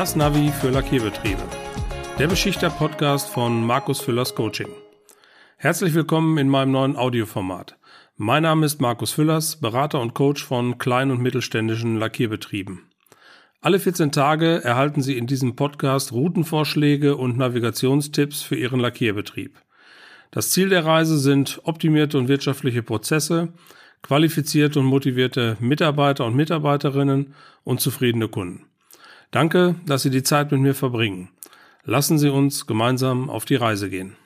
Das Navi für Lackierbetriebe. Der Beschichter-Podcast von Markus Füllers Coaching. Herzlich willkommen in meinem neuen Audioformat. Mein Name ist Markus Füllers, Berater und Coach von kleinen und mittelständischen Lackierbetrieben. Alle 14 Tage erhalten Sie in diesem Podcast Routenvorschläge und Navigationstipps für Ihren Lackierbetrieb. Das Ziel der Reise sind optimierte und wirtschaftliche Prozesse, qualifizierte und motivierte Mitarbeiter und Mitarbeiterinnen und zufriedene Kunden. Danke, dass Sie die Zeit mit mir verbringen. Lassen Sie uns gemeinsam auf die Reise gehen.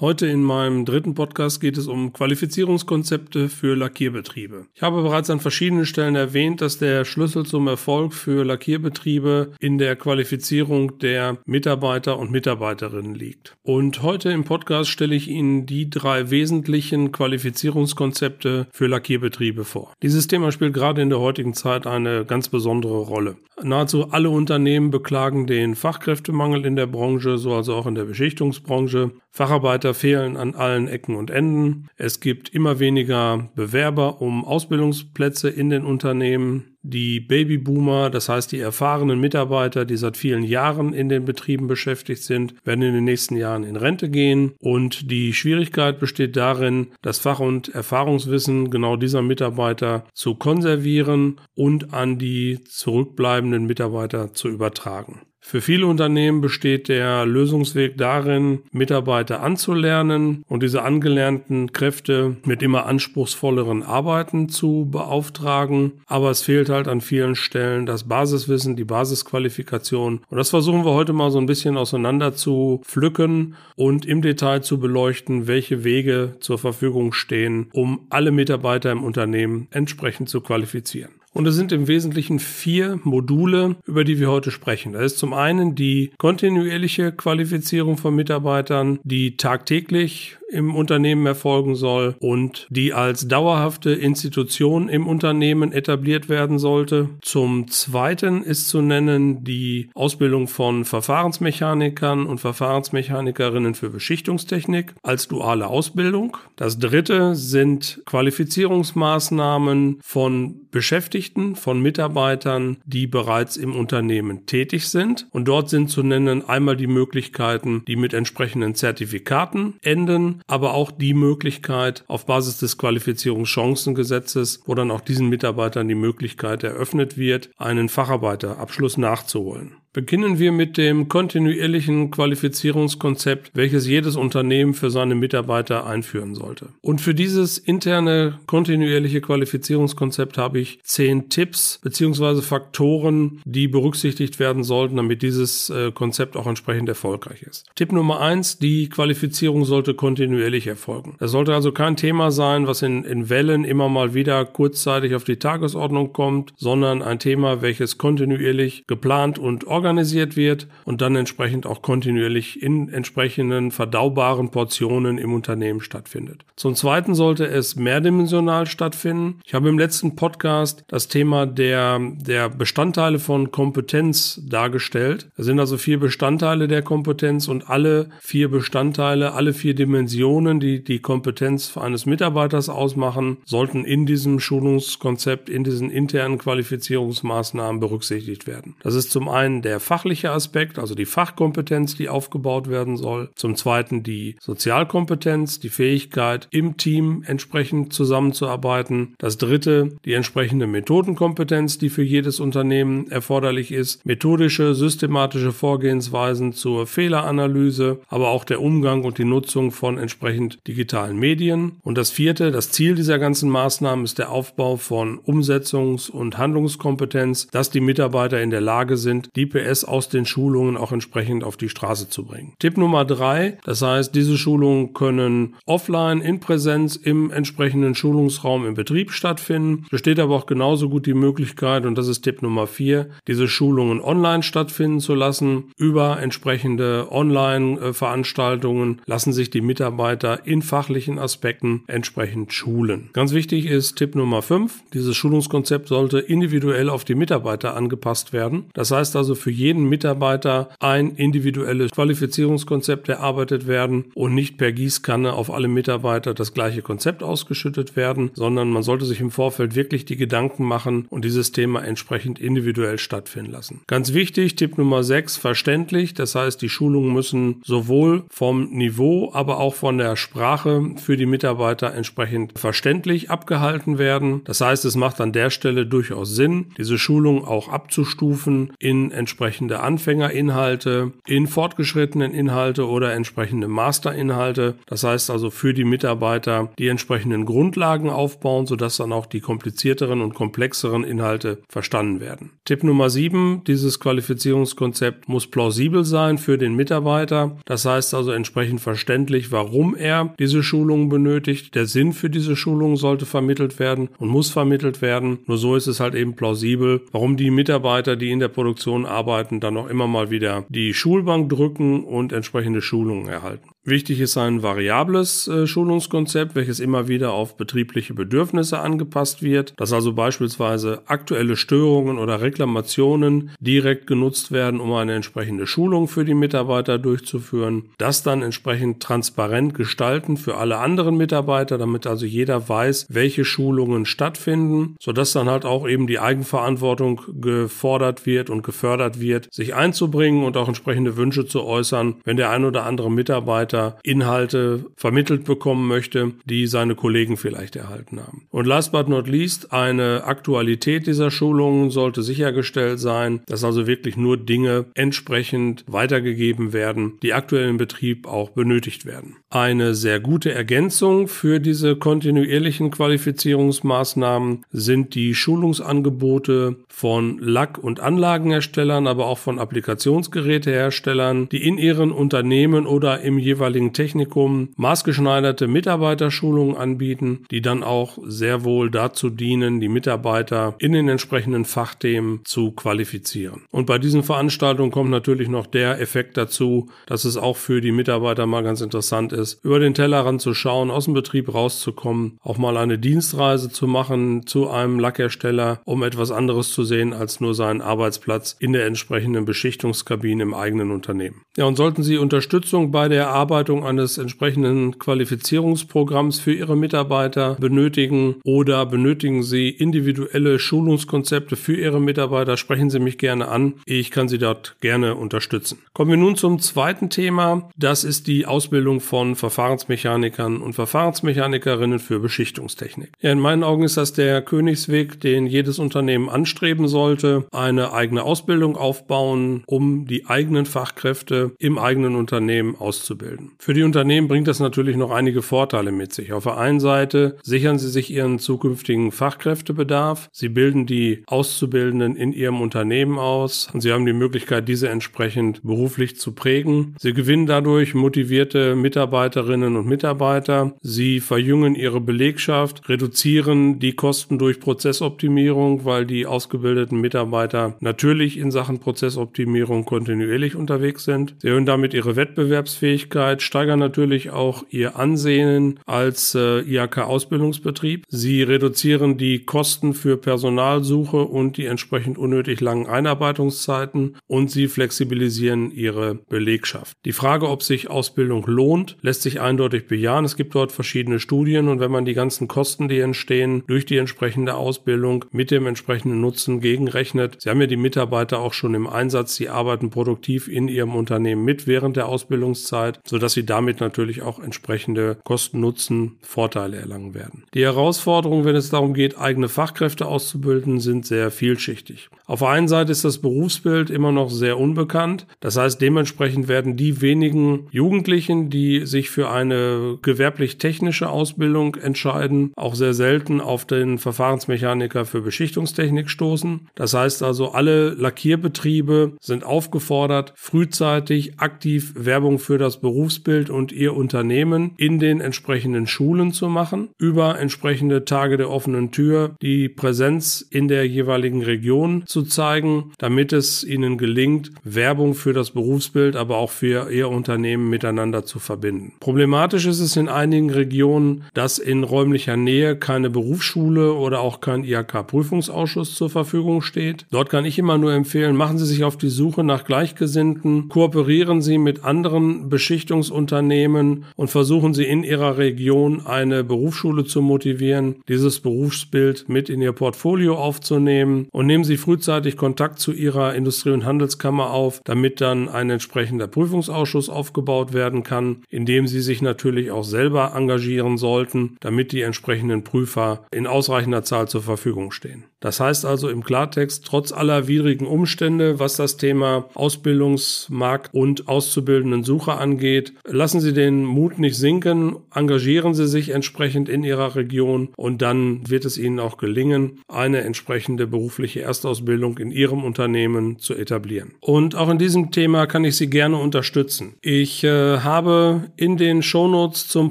Heute in meinem dritten Podcast geht es um Qualifizierungskonzepte für Lackierbetriebe. Ich habe bereits an verschiedenen Stellen erwähnt, dass der Schlüssel zum Erfolg für Lackierbetriebe in der Qualifizierung der Mitarbeiter und Mitarbeiterinnen liegt. Und heute im Podcast stelle ich Ihnen die drei wesentlichen Qualifizierungskonzepte für Lackierbetriebe vor. Dieses Thema spielt gerade in der heutigen Zeit eine ganz besondere Rolle. Nahezu alle Unternehmen beklagen den Fachkräftemangel in der Branche, so also auch in der Beschichtungsbranche. Facharbeiter fehlen an allen Ecken und Enden. Es gibt immer weniger Bewerber um Ausbildungsplätze in den Unternehmen. Die Babyboomer, das heißt die erfahrenen Mitarbeiter, die seit vielen Jahren in den Betrieben beschäftigt sind, werden in den nächsten Jahren in Rente gehen. Und die Schwierigkeit besteht darin, das Fach- und Erfahrungswissen genau dieser Mitarbeiter zu konservieren und an die zurückbleibenden Mitarbeiter zu übertragen. Für viele Unternehmen besteht der Lösungsweg darin, Mitarbeiter anzulernen und diese angelernten Kräfte mit immer anspruchsvolleren Arbeiten zu beauftragen. Aber es fehlt halt an vielen Stellen das Basiswissen, die Basisqualifikation. Und das versuchen wir heute mal so ein bisschen auseinander zu pflücken und im Detail zu beleuchten, welche Wege zur Verfügung stehen, um alle Mitarbeiter im Unternehmen entsprechend zu qualifizieren. Und es sind im Wesentlichen vier Module, über die wir heute sprechen. Das ist zum einen die kontinuierliche Qualifizierung von Mitarbeitern, die tagtäglich im Unternehmen erfolgen soll und die als dauerhafte Institution im Unternehmen etabliert werden sollte. Zum Zweiten ist zu nennen die Ausbildung von Verfahrensmechanikern und Verfahrensmechanikerinnen für Beschichtungstechnik als duale Ausbildung. Das Dritte sind Qualifizierungsmaßnahmen von Beschäftigten, von Mitarbeitern, die bereits im Unternehmen tätig sind. Und dort sind zu nennen einmal die Möglichkeiten, die mit entsprechenden Zertifikaten enden, aber auch die Möglichkeit auf Basis des Qualifizierungschancengesetzes, wo dann auch diesen Mitarbeitern die Möglichkeit eröffnet wird, einen Facharbeiterabschluss nachzuholen. Beginnen wir mit dem kontinuierlichen Qualifizierungskonzept, welches jedes Unternehmen für seine Mitarbeiter einführen sollte. Und für dieses interne kontinuierliche Qualifizierungskonzept habe ich zehn Tipps beziehungsweise Faktoren, die berücksichtigt werden sollten, damit dieses äh, Konzept auch entsprechend erfolgreich ist. Tipp Nummer eins, die Qualifizierung sollte kontinuierlich erfolgen. Das sollte also kein Thema sein, was in, in Wellen immer mal wieder kurzzeitig auf die Tagesordnung kommt, sondern ein Thema, welches kontinuierlich geplant und organisiert wird und dann entsprechend auch kontinuierlich in entsprechenden verdaubaren Portionen im Unternehmen stattfindet. Zum Zweiten sollte es mehrdimensional stattfinden. Ich habe im letzten Podcast das Thema der, der Bestandteile von Kompetenz dargestellt. Es sind also vier Bestandteile der Kompetenz und alle vier Bestandteile, alle vier Dimensionen, die die Kompetenz eines Mitarbeiters ausmachen, sollten in diesem Schulungskonzept, in diesen internen Qualifizierungsmaßnahmen berücksichtigt werden. Das ist zum einen der der fachliche Aspekt, also die Fachkompetenz, die aufgebaut werden soll. Zum Zweiten die Sozialkompetenz, die Fähigkeit, im Team entsprechend zusammenzuarbeiten. Das Dritte die entsprechende Methodenkompetenz, die für jedes Unternehmen erforderlich ist. Methodische, systematische Vorgehensweisen zur Fehleranalyse, aber auch der Umgang und die Nutzung von entsprechend digitalen Medien. Und das Vierte, das Ziel dieser ganzen Maßnahmen ist der Aufbau von Umsetzungs- und Handlungskompetenz, dass die Mitarbeiter in der Lage sind, die GPS aus den Schulungen auch entsprechend auf die Straße zu bringen. Tipp Nummer drei, das heißt, diese Schulungen können offline in Präsenz im entsprechenden Schulungsraum im Betrieb stattfinden. Besteht aber auch genauso gut die Möglichkeit, und das ist Tipp Nummer vier, diese Schulungen online stattfinden zu lassen. Über entsprechende Online-Veranstaltungen lassen sich die Mitarbeiter Mitarbeiter in fachlichen Aspekten entsprechend schulen. Ganz wichtig ist Tipp Nummer 5. Dieses Schulungskonzept sollte individuell auf die Mitarbeiter angepasst werden. Das heißt also für jeden Mitarbeiter ein individuelles Qualifizierungskonzept erarbeitet werden und nicht per Gießkanne auf alle Mitarbeiter das gleiche Konzept ausgeschüttet werden, sondern man sollte sich im Vorfeld wirklich die Gedanken machen und dieses Thema entsprechend individuell stattfinden lassen. Ganz wichtig, Tipp Nummer 6, verständlich. Das heißt, die Schulungen müssen sowohl vom Niveau, aber auch von der Sprache für die Mitarbeiter entsprechend verständlich abgehalten werden. Das heißt, es macht an der Stelle durchaus Sinn, diese Schulung auch abzustufen in entsprechende Anfängerinhalte, in fortgeschrittenen Inhalte oder entsprechende Masterinhalte. Das heißt also für die Mitarbeiter die entsprechenden Grundlagen aufbauen, sodass dann auch die komplizierteren und komplexeren Inhalte verstanden werden. Tipp Nummer 7, dieses Qualifizierungskonzept muss plausibel sein für den Mitarbeiter. Das heißt also entsprechend verständlich, warum er diese Schulung benötigt. Der Sinn für diese Schulung sollte vermittelt werden und muss vermittelt werden. Nur so ist es halt eben plausibel, warum die Mitarbeiter, die in der Produktion arbeiten, dann auch immer mal wieder die Schulbank drücken und entsprechende Schulungen erhalten. Wichtig ist ein variables äh, Schulungskonzept, welches immer wieder auf betriebliche Bedürfnisse angepasst wird, dass also beispielsweise aktuelle Störungen oder Reklamationen direkt genutzt werden, um eine entsprechende Schulung für die Mitarbeiter durchzuführen, das dann entsprechend transparent gestalten für alle anderen Mitarbeiter, damit also jeder weiß, welche Schulungen stattfinden, sodass dann halt auch eben die Eigenverantwortung gefordert wird und gefördert wird, sich einzubringen und auch entsprechende Wünsche zu äußern, wenn der ein oder andere Mitarbeiter weiter Inhalte vermittelt bekommen möchte, die seine Kollegen vielleicht erhalten haben. Und last but not least, eine Aktualität dieser Schulungen sollte sichergestellt sein, dass also wirklich nur Dinge entsprechend weitergegeben werden, die aktuell im Betrieb auch benötigt werden. Eine sehr gute Ergänzung für diese kontinuierlichen Qualifizierungsmaßnahmen sind die Schulungsangebote von Lack- und Anlagenherstellern, aber auch von Applikationsgeräteherstellern, die in ihren Unternehmen oder im jeweiligen jeweiligen Technikum maßgeschneiderte Mitarbeiterschulungen anbieten, die dann auch sehr wohl dazu dienen, die Mitarbeiter in den entsprechenden Fachthemen zu qualifizieren. Und bei diesen Veranstaltungen kommt natürlich noch der Effekt dazu, dass es auch für die Mitarbeiter mal ganz interessant ist, über den Tellerrand zu schauen, aus dem Betrieb rauszukommen, auch mal eine Dienstreise zu machen zu einem Lackhersteller, um etwas anderes zu sehen als nur seinen Arbeitsplatz in der entsprechenden Beschichtungskabine im eigenen Unternehmen. Ja, und sollten Sie Unterstützung bei der Erarbeitung eines entsprechenden Qualifizierungsprogramms für Ihre Mitarbeiter benötigen oder benötigen Sie individuelle Schulungskonzepte für Ihre Mitarbeiter, sprechen Sie mich gerne an. Ich kann Sie dort gerne unterstützen. Kommen wir nun zum zweiten Thema. Das ist die Ausbildung von Verfahrensmechanikern und Verfahrensmechanikerinnen für Beschichtungstechnik. Ja, in meinen Augen ist das der Königsweg, den jedes Unternehmen anstreben sollte. Eine eigene Ausbildung aufbauen, um die eigenen Fachkräfte im eigenen Unternehmen auszubilden ausbilden. Für die Unternehmen bringt das natürlich noch einige Vorteile mit sich. Auf der einen Seite sichern sie sich ihren zukünftigen Fachkräftebedarf. Sie bilden die Auszubildenden in ihrem Unternehmen aus und sie haben die Möglichkeit, diese entsprechend beruflich zu prägen. Sie gewinnen dadurch motivierte Mitarbeiterinnen und Mitarbeiter. Sie verjüngen ihre Belegschaft, reduzieren die Kosten durch Prozessoptimierung, weil die ausgebildeten Mitarbeiter natürlich in Sachen Prozessoptimierung kontinuierlich unterwegs sind. Sie erhöhen damit ihre Wettbewerbsfähigkeit Tätigkeit steigern natürlich auch ihr Ansehen als äh, IHK-Ausbildungsbetrieb. Sie reduzieren die Kosten für Personalsuche und die entsprechend unnötig langen Einarbeitungszeiten und sie flexibilisieren ihre Belegschaft. Die Frage, ob sich Ausbildung lohnt, lässt sich eindeutig bejahen. Es gibt dort verschiedene Studien und wenn man die ganzen Kosten, die entstehen durch die entsprechende Ausbildung mit dem entsprechenden Nutzen gegenrechnet, Sie haben ja die Mitarbeiter auch schon im Einsatz, sie arbeiten produktiv in ihrem Unternehmen mit während der Ausbildungszeit sodass sie damit natürlich auch entsprechende Kosten-Nutzen-Vorteile erlangen werden. Die Herausforderungen, wenn es darum geht, eigene Fachkräfte auszubilden, sind sehr vielschichtig. Auf der einen Seite ist das Berufsbild immer noch sehr unbekannt. Das heißt, dementsprechend werden die wenigen Jugendlichen, die sich für eine gewerblich-technische Ausbildung entscheiden, auch sehr selten auf den Verfahrensmechaniker für Beschichtungstechnik stoßen. Das heißt also, alle Lackierbetriebe sind aufgefordert, frühzeitig aktiv Werbung für das Beruf Berufsbild und ihr Unternehmen in den entsprechenden Schulen zu machen, über entsprechende Tage der offenen Tür die Präsenz in der jeweiligen Region zu zeigen, damit es ihnen gelingt, Werbung für das Berufsbild, aber auch für ihr Unternehmen miteinander zu verbinden. Problematisch ist es in einigen Regionen, dass in räumlicher Nähe keine Berufsschule oder auch kein IHK-Prüfungsausschuss zur Verfügung steht. Dort kann ich immer nur empfehlen, machen Sie sich auf die Suche nach Gleichgesinnten, kooperieren Sie mit anderen Beschichtungsunternehmen und versuchen Sie in Ihrer Region eine Berufsschule zu motivieren, dieses Berufsbild mit in Ihr Portfolio aufzunehmen und nehmen Sie frühzeitig Kontakt zu Ihrer Industrie- und Handelskammer auf, damit dann ein entsprechender Prüfungsausschuss aufgebaut werden kann, in dem Sie sich natürlich auch selber engagieren sollten, damit die entsprechenden Prüfer in ausreichender Zahl zur Verfügung stehen. Das heißt also im Klartext, trotz aller widrigen Umstände, was das Thema Ausbildungsmarkt und auszubildenden Suche angeht, lassen Sie den Mut nicht sinken, engagieren Sie sich entsprechend in Ihrer Region und dann wird es Ihnen auch gelingen, eine entsprechende berufliche Erstausbildung in Ihrem Unternehmen zu etablieren. Und auch in diesem Thema kann ich Sie gerne unterstützen. Ich äh, habe in den Shownotes zum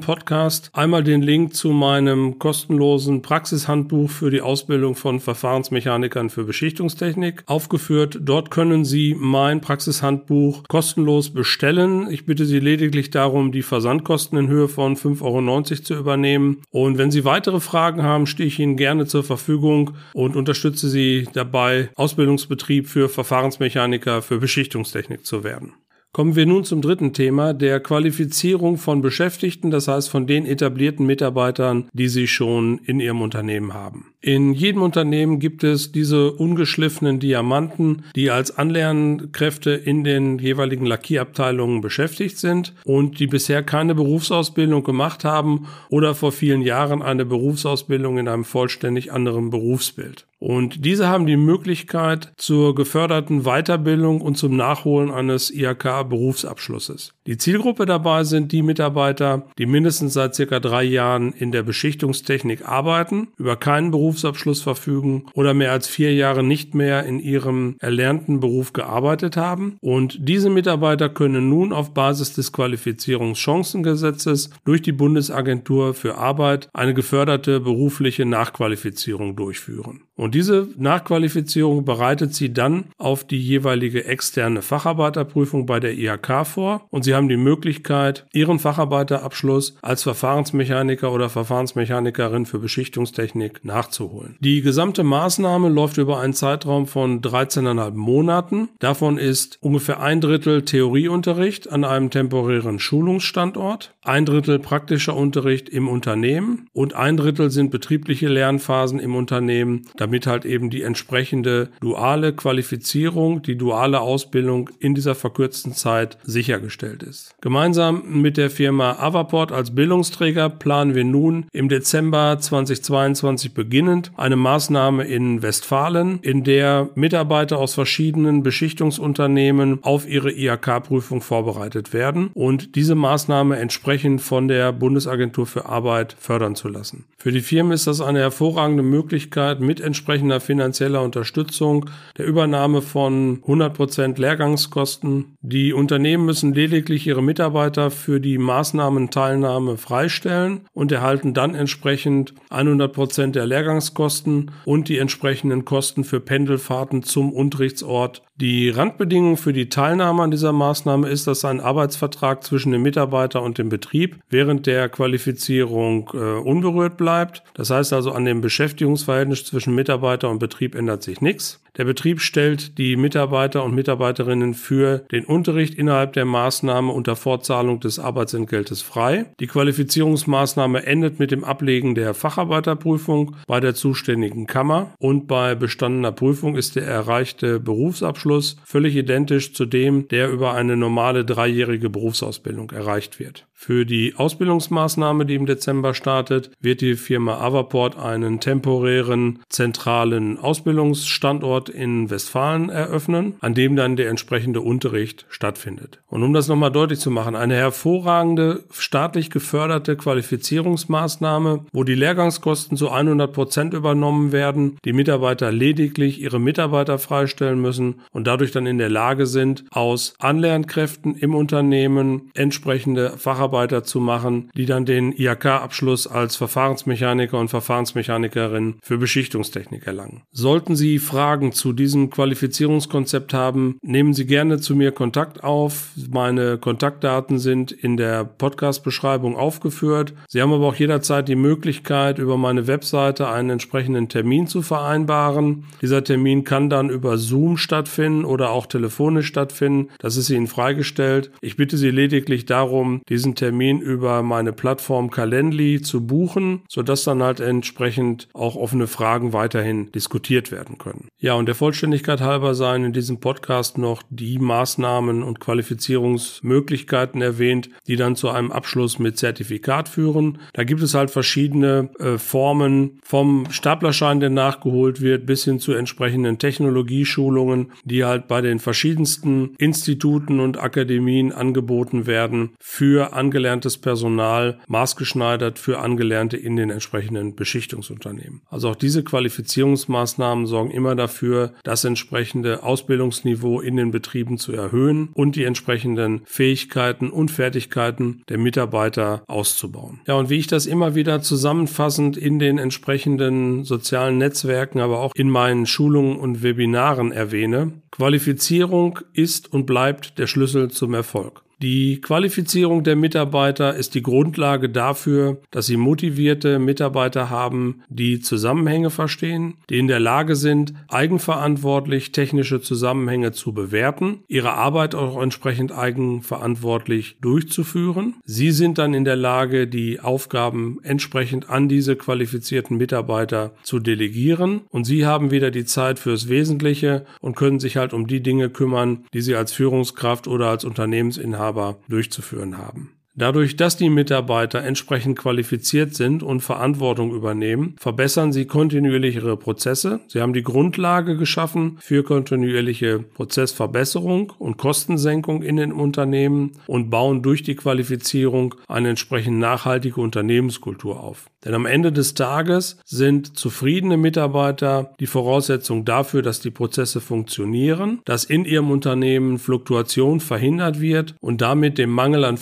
Podcast einmal den Link zu meinem kostenlosen Praxishandbuch für die Ausbildung von Verfahren Verfahrensmechanikern für Beschichtungstechnik aufgeführt. Dort können Sie mein Praxishandbuch kostenlos bestellen. Ich bitte Sie lediglich darum, die Versandkosten in Höhe von 5,90 Euro zu übernehmen. Und wenn Sie weitere Fragen haben, stehe ich Ihnen gerne zur Verfügung und unterstütze Sie dabei, Ausbildungsbetrieb für Verfahrensmechaniker für Beschichtungstechnik zu werden. Kommen wir nun zum dritten Thema, der Qualifizierung von Beschäftigten, das heißt von den etablierten Mitarbeitern, die Sie schon in Ihrem Unternehmen haben. In jedem Unternehmen gibt es diese ungeschliffenen Diamanten, die als Anlernkräfte in den jeweiligen Lackierabteilungen beschäftigt sind und die bisher keine Berufsausbildung gemacht haben oder vor vielen Jahren eine Berufsausbildung in einem vollständig anderen Berufsbild. Und diese haben die Möglichkeit zur geförderten Weiterbildung und zum Nachholen eines IHK-Berufsabschlusses. Die Zielgruppe dabei sind die Mitarbeiter, die mindestens seit circa drei Jahren in der Beschichtungstechnik arbeiten, über keinen Berufsabschluss verfügen oder mehr als vier Jahre nicht mehr in ihrem erlernten Beruf gearbeitet haben. Und diese Mitarbeiter können nun auf Basis des Qualifizierungschancengesetzes durch die Bundesagentur für Arbeit eine geförderte berufliche Nachqualifizierung durchführen. Und diese Nachqualifizierung bereitet sie dann auf die jeweilige externe Facharbeiterprüfung bei der IHK vor und sie haben die Möglichkeit, ihren Facharbeiterabschluss als Verfahrensmechaniker oder Verfahrensmechanikerin für Beschichtungstechnik nachzuholen. Die gesamte Maßnahme läuft über einen Zeitraum von 13,5 Monaten. Davon ist ungefähr ein Drittel Theorieunterricht an einem temporären Schulungsstandort, ein Drittel praktischer Unterricht im Unternehmen und ein Drittel sind betriebliche Lernphasen im Unternehmen, damit halt eben die entsprechende duale Qualifizierung, die duale Ausbildung in dieser verkürzten Zeit sichergestellt ist. Gemeinsam mit der Firma Avaport als Bildungsträger planen wir nun im Dezember 2022 beginnend eine Maßnahme in Westfalen, in der Mitarbeiter aus verschiedenen Beschichtungsunternehmen auf ihre IHK-Prüfung vorbereitet werden und diese Maßnahme entsprechend von der Bundesagentur für Arbeit fördern zu lassen. Für die Firmen ist das eine hervorragende Möglichkeit, mit entsprechender finanzieller Unterstützung, der Übernahme von 100% Lehrgangskosten. Die Unternehmen müssen lediglich ihre Mitarbeiter für die Maßnahmenteilnahme freistellen und erhalten dann entsprechend 100% der Lehrgangskosten und die entsprechenden Kosten für Pendelfahrten zum Unterrichtsort die Randbedingung für die Teilnahme an dieser Maßnahme ist, dass ein Arbeitsvertrag zwischen dem Mitarbeiter und dem Betrieb während der Qualifizierung äh, unberührt bleibt. Das heißt also, an dem Beschäftigungsverhältnis zwischen Mitarbeiter und Betrieb ändert sich nichts. Der Betrieb stellt die Mitarbeiter und Mitarbeiterinnen für den Unterricht innerhalb der Maßnahme unter Fortzahlung des Arbeitsentgeltes frei. Die Qualifizierungsmaßnahme endet mit dem Ablegen der Facharbeiterprüfung bei der zuständigen Kammer und bei bestandener Prüfung ist der erreichte Berufsabschluss völlig identisch zu dem, der über eine normale dreijährige Berufsausbildung erreicht wird. Für die Ausbildungsmaßnahme, die im Dezember startet, wird die Firma Avaport einen temporären zentralen Ausbildungsstandort in Westfalen eröffnen, an dem dann der entsprechende Unterricht stattfindet. Und um das nochmal deutlich zu machen, eine hervorragende staatlich geförderte Qualifizierungsmaßnahme, wo die Lehrgangskosten zu 100 Prozent übernommen werden, die Mitarbeiter lediglich ihre Mitarbeiter freistellen müssen und dadurch dann in der Lage sind, aus Anlernkräften im Unternehmen entsprechende Facharbeiter zu machen, die dann den IHK-Abschluss als Verfahrensmechaniker und Verfahrensmechanikerin für Beschichtungstechnik erlangen. Sollten Sie Fragen zu diesem Qualifizierungskonzept haben, nehmen Sie gerne zu mir Kontakt auf. Meine Kontaktdaten sind in der Podcast-Beschreibung aufgeführt. Sie haben aber auch jederzeit die Möglichkeit, über meine Webseite einen entsprechenden Termin zu vereinbaren. Dieser Termin kann dann über Zoom stattfinden oder auch telefonisch stattfinden. Das ist Ihnen freigestellt. Ich bitte Sie lediglich darum, diesen Termin über meine Plattform Calendly zu buchen, sodass dann halt entsprechend auch offene Fragen weiterhin diskutiert werden können. Ja, und der Vollständigkeit halber seien in diesem Podcast noch die Maßnahmen und Qualifizierungsmöglichkeiten erwähnt, die dann zu einem Abschluss mit Zertifikat führen. Da gibt es halt verschiedene äh, Formen vom Staplerschein, der nachgeholt wird, bis hin zu entsprechenden Technologieschulungen, die halt bei den verschiedensten Instituten und Akademien angeboten werden für angelerntes Personal, maßgeschneidert für Angelernte in den entsprechenden Beschichtungsunternehmen. Also auch diese Qualifizierungsmaßnahmen sorgen immer dafür, das entsprechende Ausbildungsniveau in den Betrieben zu erhöhen und die entsprechenden Fähigkeiten und Fertigkeiten der Mitarbeiter auszubauen. Ja, und wie ich das immer wieder zusammenfassend in den entsprechenden sozialen Netzwerken, aber auch in meinen Schulungen und Webinaren erwähne, Qualifizierung ist und bleibt der Schlüssel zum Erfolg. Die Qualifizierung der Mitarbeiter ist die Grundlage dafür, dass sie motivierte Mitarbeiter haben, die Zusammenhänge verstehen, die in der Lage sind, eigenverantwortlich technische Zusammenhänge zu bewerten, ihre Arbeit auch entsprechend eigenverantwortlich durchzuführen. Sie sind dann in der Lage, die Aufgaben entsprechend an diese qualifizierten Mitarbeiter zu delegieren und sie haben wieder die Zeit fürs Wesentliche und können sich halt um die Dinge kümmern, die sie als Führungskraft oder als Unternehmensinhaber Inhaber durchzuführen haben. Dadurch, dass die Mitarbeiter entsprechend qualifiziert sind und Verantwortung übernehmen, verbessern sie kontinuierlich ihre Prozesse. Sie haben die Grundlage geschaffen für kontinuierliche Prozessverbesserung und Kostensenkung in den Unternehmen und bauen durch die Qualifizierung eine entsprechend nachhaltige Unternehmenskultur auf. Denn am Ende des Tages sind zufriedene Mitarbeiter die Voraussetzung dafür, dass die Prozesse funktionieren, dass in ihrem Unternehmen Fluktuation verhindert wird und damit dem Mangel an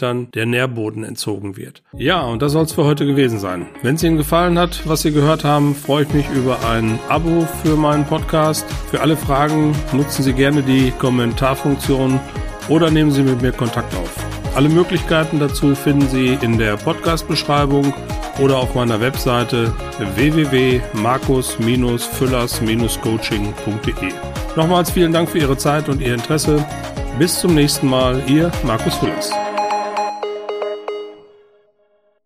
Facharbeitern der Nährboden entzogen wird. Ja, und das soll es für heute gewesen sein. Wenn es Ihnen gefallen hat, was Sie gehört haben, freue ich mich über ein Abo für meinen Podcast. Für alle Fragen nutzen Sie gerne die Kommentarfunktion oder nehmen Sie mit mir Kontakt auf. Alle Möglichkeiten dazu finden Sie in der Podcast-Beschreibung oder auf meiner Webseite www.markus-füllers-coaching.de. Nochmals vielen Dank für Ihre Zeit und Ihr Interesse. Bis zum nächsten Mal, Ihr Markus Füllers.